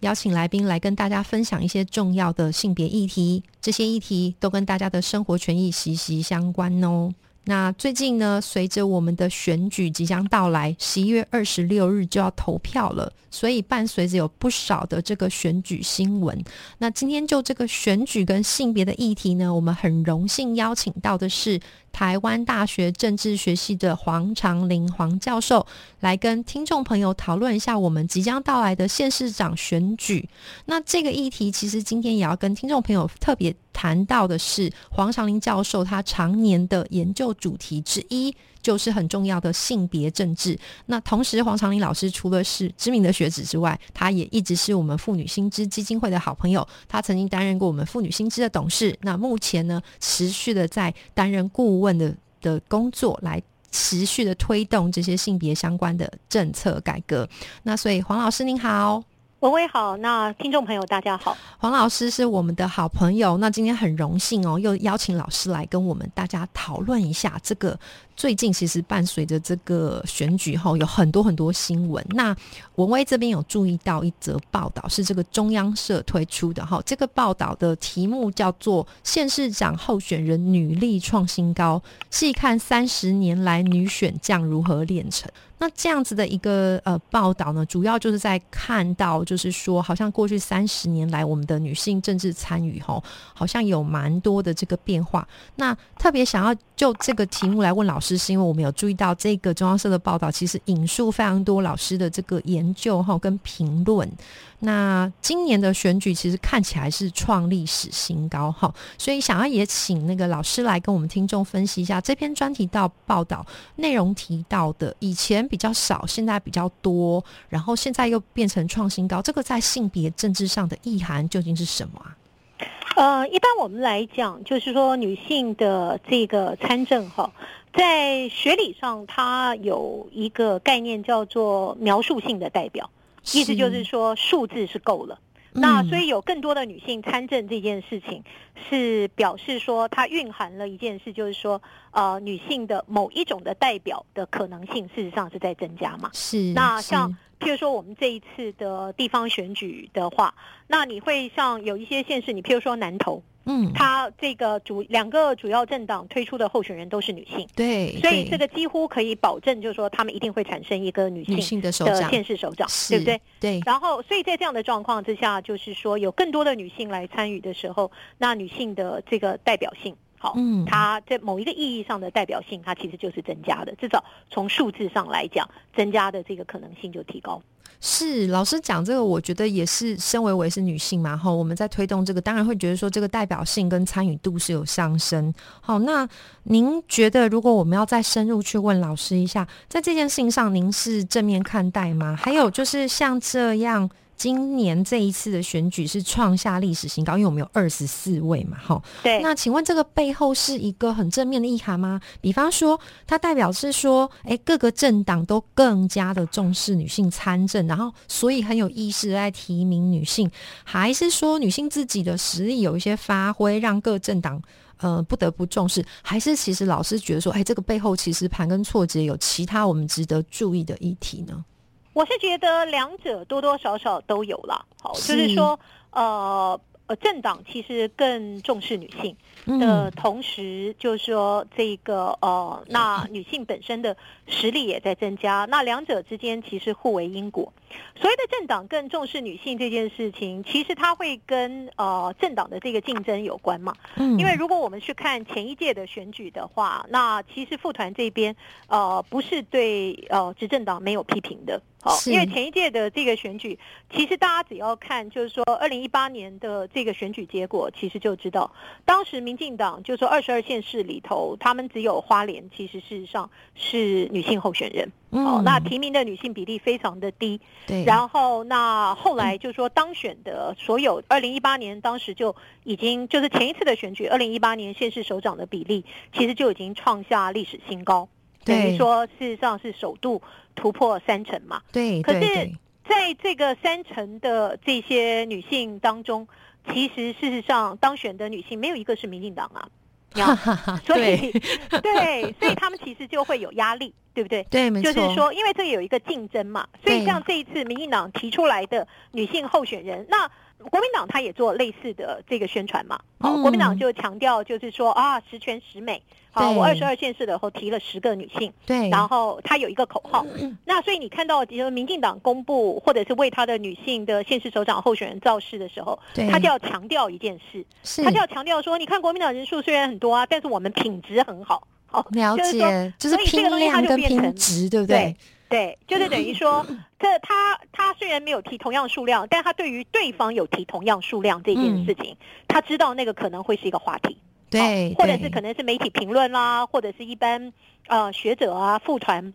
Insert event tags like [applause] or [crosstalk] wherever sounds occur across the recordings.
邀请来宾来跟大家分享一些重要的性别议题，这些议题都跟大家的生活权益息息相关哦。那最近呢，随着我们的选举即将到来，十一月二十六日就要投票了，所以伴随着有不少的这个选举新闻。那今天就这个选举跟性别的议题呢，我们很荣幸邀请到的是。台湾大学政治学系的黄长林黄教授来跟听众朋友讨论一下我们即将到来的县市长选举。那这个议题其实今天也要跟听众朋友特别谈到的是，黄长林教授他常年的研究主题之一。就是很重要的性别政治。那同时，黄长林老师除了是知名的学子之外，他也一直是我们妇女新知基金会的好朋友。他曾经担任过我们妇女新知的董事。那目前呢，持续的在担任顾问的的工作，来持续的推动这些性别相关的政策改革。那所以，黄老师您好。文威好，那听众朋友大家好，黄老师是我们的好朋友，那今天很荣幸哦，又邀请老师来跟我们大家讨论一下这个最近其实伴随着这个选举后有很多很多新闻。那文威这边有注意到一则报道，是这个中央社推出的哈，这个报道的题目叫做“县市长候选人女力创新高，细看三十年来女选将如何炼成”。那这样子的一个呃报道呢，主要就是在看到，就是说，好像过去三十年来，我们的女性政治参与吼，好像有蛮多的这个变化。那特别想要就这个题目来问老师，是因为我们有注意到这个中央社的报道，其实引述非常多老师的这个研究哈跟评论。那今年的选举其实看起来是创历史新高哈，所以想要也请那个老师来跟我们听众分析一下这篇专题到报道内容提到的以前比较少，现在比较多，然后现在又变成创新高，这个在性别政治上的意涵究竟是什么啊？呃，一般我们来讲，就是说女性的这个参政哈，在学理上它有一个概念叫做描述性的代表。意思就是说，数字是够了。那所以有更多的女性参政这件事情，是表示说它蕴含了一件事，就是说，呃，女性的某一种的代表的可能性，事实上是在增加嘛。是。那像譬如说我们这一次的地方选举的话，那你会像有一些县市，你譬如说南投。嗯，他这个主两个主要政党推出的候选人都是女性，对，所以这个几乎可以保证，就是说他们一定会产生一个女性的县市首长，对不对？对。然后，所以在这样的状况之下，就是说有更多的女性来参与的时候，那女性的这个代表性，好，嗯，它在某一个意义上的代表性，它其实就是增加的，至少从数字上来讲，增加的这个可能性就提高。是老师讲这个，我觉得也是身为为是女性嘛，哈，我们在推动这个，当然会觉得说这个代表性跟参与度是有上升。好，那您觉得如果我们要再深入去问老师一下，在这件事情上，您是正面看待吗？还有就是像这样。今年这一次的选举是创下历史新高，因为我们有二十四位嘛，哈。对。那请问这个背后是一个很正面的意涵吗？比方说，它代表是说，哎，各个政党都更加的重视女性参政，然后所以很有意识在提名女性，还是说女性自己的实力有一些发挥，让各政党呃不得不重视？还是其实老师觉得说，哎，这个背后其实盘根错节，有其他我们值得注意的议题呢？我是觉得两者多多少少都有了，好，就是说，呃。呃，政党其实更重视女性的同时，就是说这个呃，那女性本身的实力也在增加，那两者之间其实互为因果。所谓的政党更重视女性这件事情，其实它会跟呃政党的这个竞争有关嘛。嗯，因为如果我们去看前一届的选举的话，那其实副团这边呃不是对呃执政党没有批评的。好，因为前一届的这个选举，其实大家只要看，就是说二零一八年的这个选举结果，其实就知道，当时民进党就是说二十二县市里头，他们只有花莲，其实事实上是女性候选人，哦，那提名的女性比例非常的低。对。然后那后来就是说当选的所有二零一八年当时就已经就是前一次的选举，二零一八年县市首长的比例，其实就已经创下历史新高。等于说，事实上是首度突破三成嘛？对。可是，在这个三成的这些女性当中，其实事实上当选的女性没有一个是民进党啊。[laughs] 所以，[laughs] 对，所以他们其实就会有压力，[laughs] 对不对？对，没错。就是说，因为这有一个竞争嘛，所以像这一次民进党提出来的女性候选人，那国民党他也做类似的这个宣传嘛。好，国民党就强调就是说啊，十全十美。好，我二十二县市的时候提了十个女性，对，然后他有一个口号，那所以你看到，比如民进党公布或者是为他的女性的县市首长候选人造势的时候，他就要强调一件事，他就要强调说，你看国民党人数虽然很多啊，但是我们品质很好，好，了解，就是拼量跟拼值，对不对？对，就是等于说，[laughs] 他他他虽然没有提同样数量，但他对于对方有提同样数量这件事情，他知道那个可能会是一个话题。对，或者是可能是媒体评论啦，或者是一般呃学者啊副团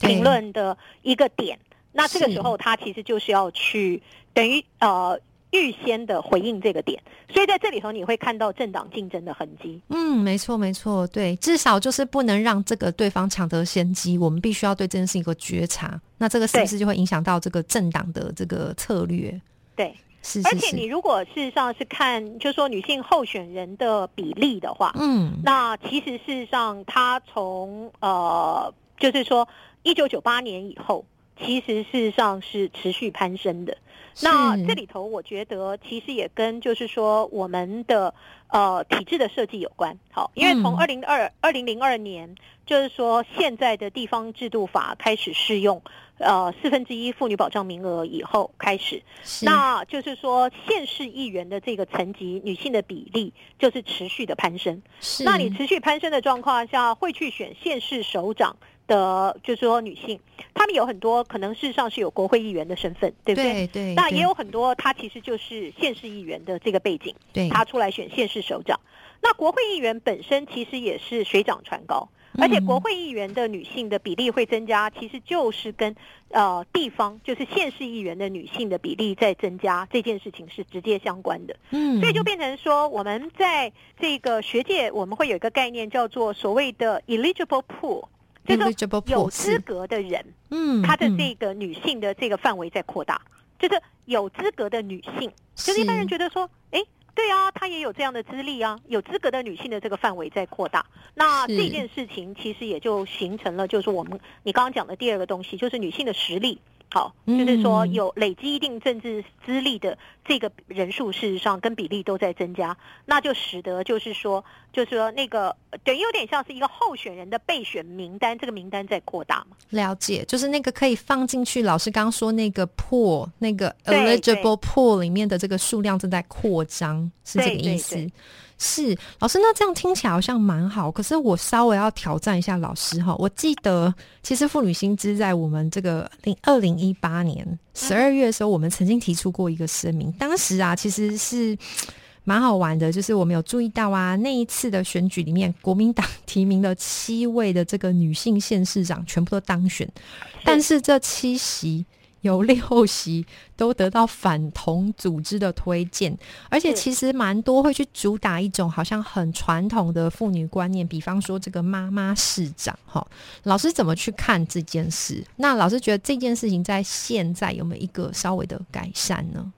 评论的一个点。那这个时候他其实就是要去等于呃预先的回应这个点，所以在这里头你会看到政党竞争的痕迹。嗯，没错没错，对，至少就是不能让这个对方抢得先机，我们必须要对这件事情有个觉察。那这个是不是就会影响到这个政党的这个策略？对是。而且你如果事实上是看，就是说女性候选人的比例的话，嗯，那其实事实上，她从呃，就是说一九九八年以后，其实事实上是持续攀升的。那这里头，我觉得其实也跟就是说我们的呃体制的设计有关。好，因为从二零二二零零二年，就是说现在的地方制度法开始适用。呃，四分之一妇女保障名额以后开始，那就是说县市议员的这个层级女性的比例就是持续的攀升。是，那你持续攀升的状况下，会去选县市首长的，就是说女性，她们有很多可能事实上是有国会议员的身份，对不对？对对。那也有很多她其实就是县市议员的这个背景，对，她出来选县市首长。那国会议员本身其实也是水涨船高。而且国会议员的女性的比例会增加，其实就是跟呃地方就是县市议员的女性的比例在增加这件事情是直接相关的。嗯，所以就变成说，我们在这个学界我们会有一个概念叫做所谓的 eligible pool，就是有资格的人，嗯，他的这个女性的这个范围在扩大，就是有资格的女性，就是一般人觉得说，哎。对啊，她也有这样的资历啊，有资格的女性的这个范围在扩大，那这件事情其实也就形成了，就是我们你刚刚讲的第二个东西，就是女性的实力。好，就是说有累积一定政治资历的这个人数，事实上跟比例都在增加，那就使得就是说，就是说那个等于有点像是一个候选人的备选名单，这个名单在扩大嘛？了解，就是那个可以放进去。老师刚刚说那个 pool，那个 eligible pool 里面的这个数量正在扩张，是这个意思。是老师，那这样听起来好像蛮好。可是我稍微要挑战一下老师哈。我记得其实妇女薪资在我们这个零二零一八年十二月的时候，我们曾经提出过一个声明。当时啊，其实是 [tsk] 蛮好玩的，就是我们有注意到啊，那一次的选举里面，国民党 [laughs] 提名的七位的这个女性县市长，全部都当选，但是这七席。有六席都得到反同组织的推荐，而且其实蛮多会去主打一种好像很传统的妇女观念，比方说这个妈妈市长哈。老师怎么去看这件事？那老师觉得这件事情在现在有没有一个稍微的改善呢？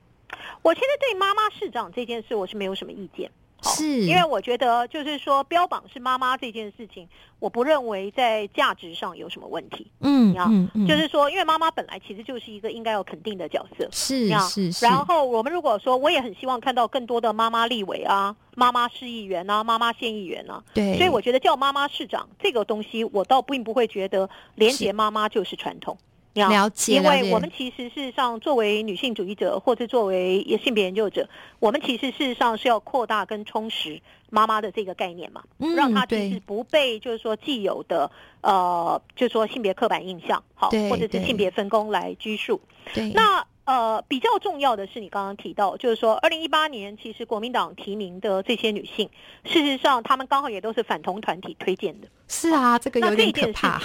我现在对妈妈市长这件事我是没有什么意见。是，因为我觉得就是说标榜是妈妈这件事情，我不认为在价值上有什么问题。嗯，嗯，就是说，因为妈妈本来其实就是一个应该要肯定的角色。是是是。然后我们如果说，我也很希望看到更多的妈妈立委啊，妈妈市议员啊，妈妈县议员啊。对。所以我觉得叫妈妈市长这个东西，我倒并不会觉得连结妈妈就是传统。了解，因为我们其实事实上作为女性主义者，或者作为性别研究者，我们其实事实上是要扩大跟充实妈妈的这个概念嘛，让她其实不被就是说既有的呃，就是说性别刻板印象，好，或者是性别分工来拘束。对，那。呃，比较重要的是，你刚刚提到，就是说，二零一八年其实国民党提名的这些女性，事实上，她们刚好也都是反同团体推荐的。是啊，这个有点可怕。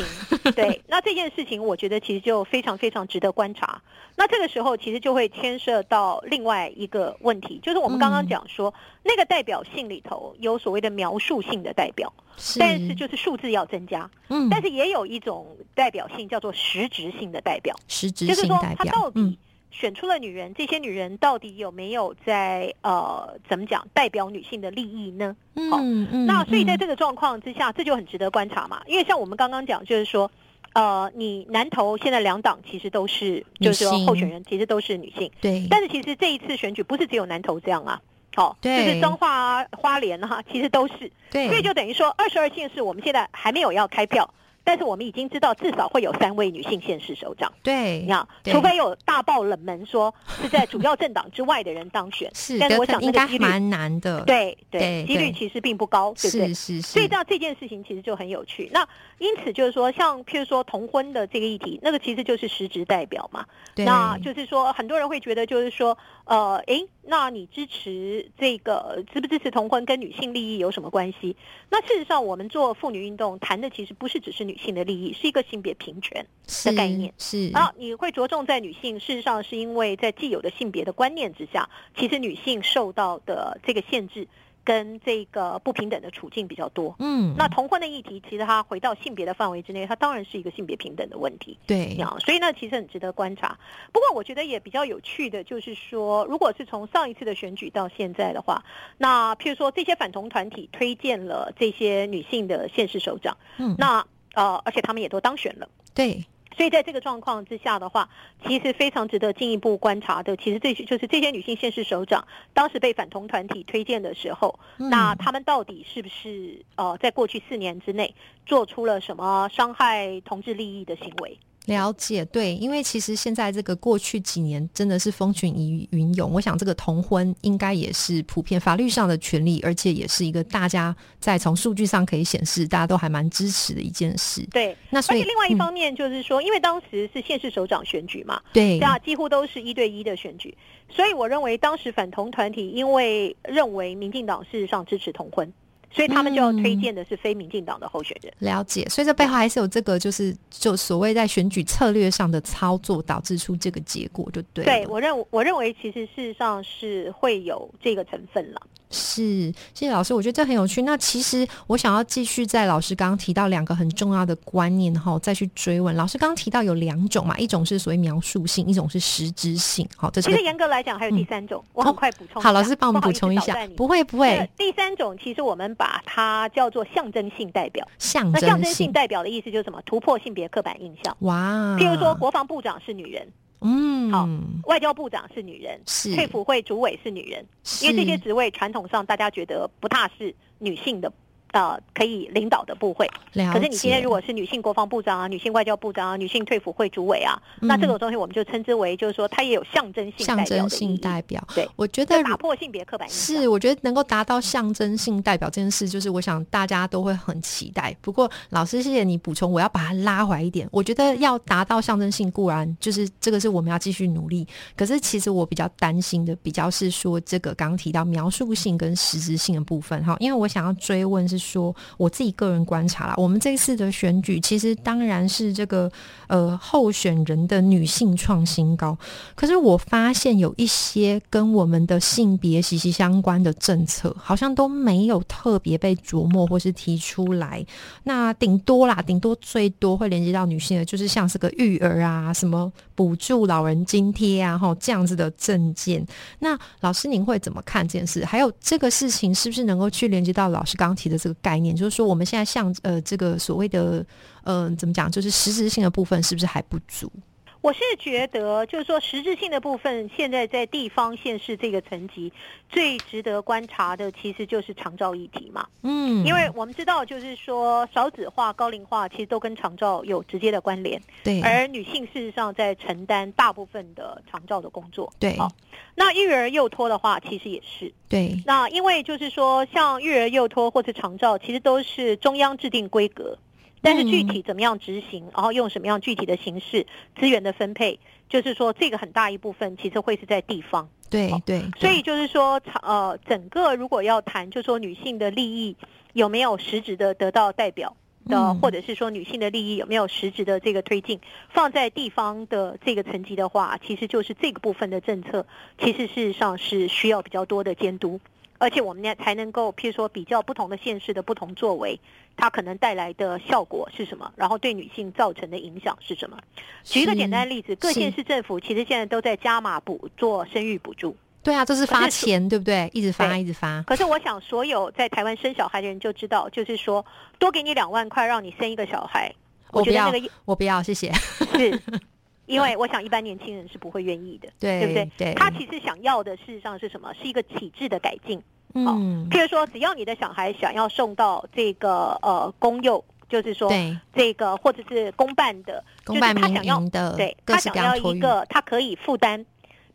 对，那这件事情，我觉得其实就非常非常值得观察。那这个时候，其实就会牵涉到另外一个问题，就是我们刚刚讲说，那个代表性里头有所谓的描述性的代表，但是就是数字要增加。嗯，但是也有一种代表性叫做实质性的代表，实质性代表。嗯。选出了女人，这些女人到底有没有在呃怎么讲代表女性的利益呢？嗯好，那所以在这个状况之下，这就很值得观察嘛。因为像我们刚刚讲，就是说，呃，你南投现在两党其实都是，就是说候选人其实都是女性，对。但是其实这一次选举不是只有南投这样啊，好，就是彰化啊、花莲啊，其实都是，对。所以就等于说，二十二县市我们现在还没有要开票。但是我们已经知道，至少会有三位女性现市首长。对，你看，除非有大爆冷门，说是在主要政党之外的人当选，[laughs] 是，但是我想那个几率蛮难的。对对，几率其实并不高，对不对？是是是。所以这样这件事情其实就很有趣。那因此就是说，像譬如说同婚的这个议题，那个其实就是实职代表嘛。那就是说，很多人会觉得，就是说，呃，诶，那你支持这个支不支持同婚跟女性利益有什么关系？那事实上，我们做妇女运动谈的其实不是只是女性的利益，是一个性别平权的概念。是啊，你会着重在女性，事实上是因为在既有的性别的观念之下，其实女性受到的这个限制。跟这个不平等的处境比较多，嗯，那同婚的议题，其实它回到性别的范围之内，它当然是一个性别平等的问题，对，所以呢，其实很值得观察。不过，我觉得也比较有趣的，就是说，如果是从上一次的选举到现在的话，那譬如说这些反同团体推荐了这些女性的县市首长，嗯，那呃，而且他们也都当选了，对。所以在这个状况之下的话，其实非常值得进一步观察的，其实这些就是这些女性县市首长当时被反同团体推荐的时候，那他们到底是不是呃，在过去四年之内做出了什么伤害同志利益的行为？了解，对，因为其实现在这个过去几年真的是风群云云涌，我想这个同婚应该也是普遍法律上的权利，而且也是一个大家在从数据上可以显示大家都还蛮支持的一件事。对，那所以另外一方面就是说，因为当时是县市首长选举嘛，对，啊，几乎都是一对一的选举，所以我认为当时反同团体因为认为民进党事实上支持同婚。所以他们就要推荐的是非民进党的候选人。了解，所以这背后还是有这个，就是就所谓在选举策略上的操作，导致出这个结果，就对。对我认我认为其实事实上是会有这个成分了。是，谢谢老师，我觉得这很有趣。那其实我想要继续在老师刚刚提到两个很重要的观念后，再去追问。老师刚刚提到有两种嘛，一种是所谓描述性，一种是实质性。好，这是其实严格来讲还有第三种，我很快补充。好，老师帮我们补充一下。不会不会，第三种其实我们把它叫做象征性代表。象征象征性代表的意思就是什么？突破性别刻板印象。哇，譬如说国防部长是女人。嗯，好，外交部长是女人，是。退辅会主委是女人，因为这些职位传统上大家觉得不踏实女性的。呃，可以领导的部会，可是你今天如果是女性国防部长啊、女性外交部长啊、女性退辅会主委啊，那这种东西我们就称之为，就是说它也有象征性象征性代表。对，我觉得打破性别刻板印象是，我觉得能够达到象征性代表这件事，就是我想大家都会很期待。不过老师，谢谢你补充，我要把它拉回来一点。我觉得要达到象征性固然就是这个是我们要继续努力，可是其实我比较担心的，比较是说这个刚刚提到描述性跟实质性的部分哈，因为我想要追问是说我。自己个人观察啦，我们这次的选举其实当然是这个呃候选人的女性创新高，可是我发现有一些跟我们的性别息息相关的政策，好像都没有特别被琢磨或是提出来。那顶多啦，顶多最多会连接到女性的，就是像是个育儿啊，什么补助老人津贴啊，哈这样子的证件。那老师您会怎么看这件事？还有这个事情是不是能够去连接到老师刚提的这个概念，就是说？我们现在像呃这个所谓的嗯怎么讲，就是实质性的部分是不是还不足？我是觉得，就是说实质性的部分，现在在地方县市这个层级，最值得观察的，其实就是长照议题嘛。嗯，因为我们知道，就是说少子化、高龄化，其实都跟长照有直接的关联。对。而女性事实上在承担大部分的长照的工作。对。好，那育儿幼托的话，其实也是。对。那因为就是说，像育儿幼托或者长照，其实都是中央制定规格。但是具体怎么样执行，然后用什么样具体的形式资源的分配，就是说这个很大一部分其实会是在地方。对对。所以就是说，呃，整个如果要谈，就是说女性的利益有没有实质的得到代表的，或者是说女性的利益有没有实质的这个推进，放在地方的这个层级的话，其实就是这个部分的政策，其实事实上是需要比较多的监督。而且我们呢才能够，譬如说比较不同的县市的不同作为，它可能带来的效果是什么？然后对女性造成的影响是什么？举一个简单的例子，各县市政府其实现在都在加码补做生育补助。对啊，这是发钱，对不对？一直发，一直发。可是我想，所有在台湾生小孩的人就知道，就是说多给你两万块，让你生一个小孩，我不要，我不要，谢谢。是。因为我想，一般年轻人是不会愿意的，对不对？对，他其实想要的，事实上是什么？是一个体制的改进。嗯，譬如说，只要你的小孩想要送到这个呃公幼，就是说，这个或者是公办的，公办他想要的，对，他想要一个他可以负担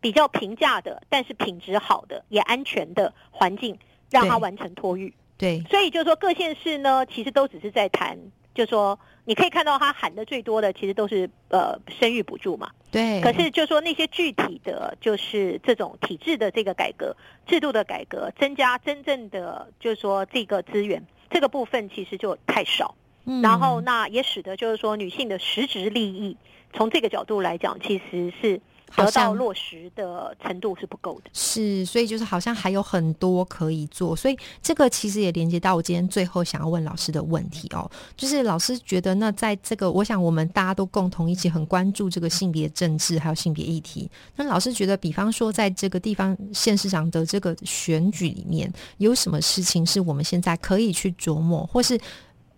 比较平价的，但是品质好的也安全的环境，让他完成托育。对，所以就是说，各县市呢，其实都只是在谈。就说你可以看到他喊的最多的，其实都是呃生育补助嘛。对。可是就说那些具体的，就是这种体制的这个改革、制度的改革，增加真正的就是说这个资源，这个部分其实就太少。嗯。然后那也使得就是说女性的实质利益，从这个角度来讲，其实是。得到落实的程度是不够的，是，所以就是好像还有很多可以做，所以这个其实也连接到我今天最后想要问老师的问题哦，就是老师觉得那在这个，我想我们大家都共同一起很关注这个性别政治还有性别议题，那老师觉得，比方说在这个地方县市长的这个选举里面，有什么事情是我们现在可以去琢磨，或是？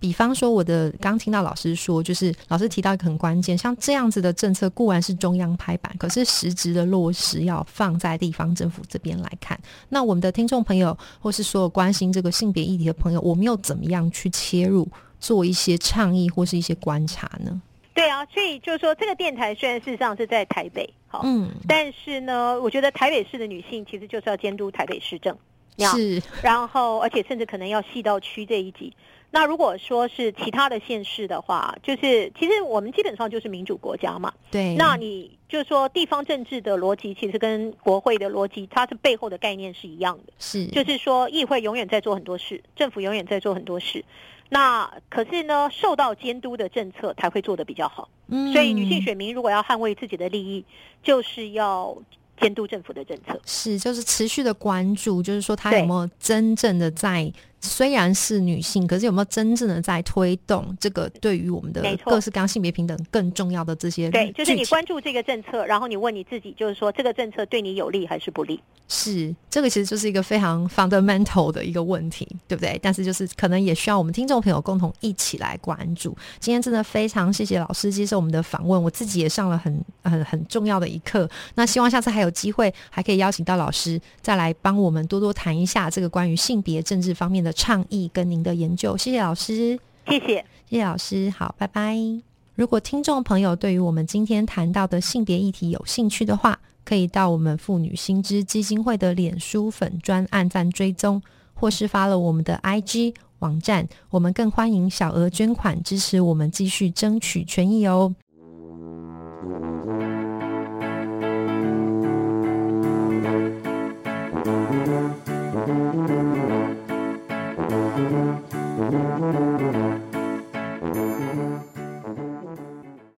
比方说，我的刚听到老师说，就是老师提到一个很关键，像这样子的政策固然是中央拍板，可是实质的落实要放在地方政府这边来看。那我们的听众朋友，或是所有关心这个性别议题的朋友，我们又怎么样去切入，做一些倡议或是一些观察呢？对啊，所以就是说，这个电台虽然事实上是在台北，好，嗯，但是呢，我觉得台北市的女性其实就是要监督台北市政，是，然后而且甚至可能要细到区这一级。那如果说是其他的县市的话，就是其实我们基本上就是民主国家嘛。对。那你就是说地方政治的逻辑，其实跟国会的逻辑，它是背后的概念是一样的。是。就是说，议会永远在做很多事，政府永远在做很多事。那可是呢，受到监督的政策才会做得比较好。嗯。所以女性选民如果要捍卫自己的利益，就是要监督政府的政策。是，就是持续的关注，就是说他有没有真正的在。虽然是女性，可是有没有真正的在推动这个对于我们的各式各样性别平等更重要的这些？对，就是你关注这个政策，然后你问你自己，就是说这个政策对你有利还是不利？是，这个其实就是一个非常 fundamental 的一个问题，对不对？但是就是可能也需要我们听众朋友共同一起来关注。今天真的非常谢谢老师接受我们的访问，我自己也上了很很很重要的一课。那希望下次还有机会，还可以邀请到老师再来帮我们多多谈一下这个关于性别政治方面的。的倡议跟您的研究，谢谢老师，谢谢谢谢老师，好，拜拜。如果听众朋友对于我们今天谈到的性别议题有兴趣的话，可以到我们妇女新知基金会的脸书粉专按赞追踪，或是发了我们的 IG 网站，我们更欢迎小额捐款支持我们继续争取权益哦。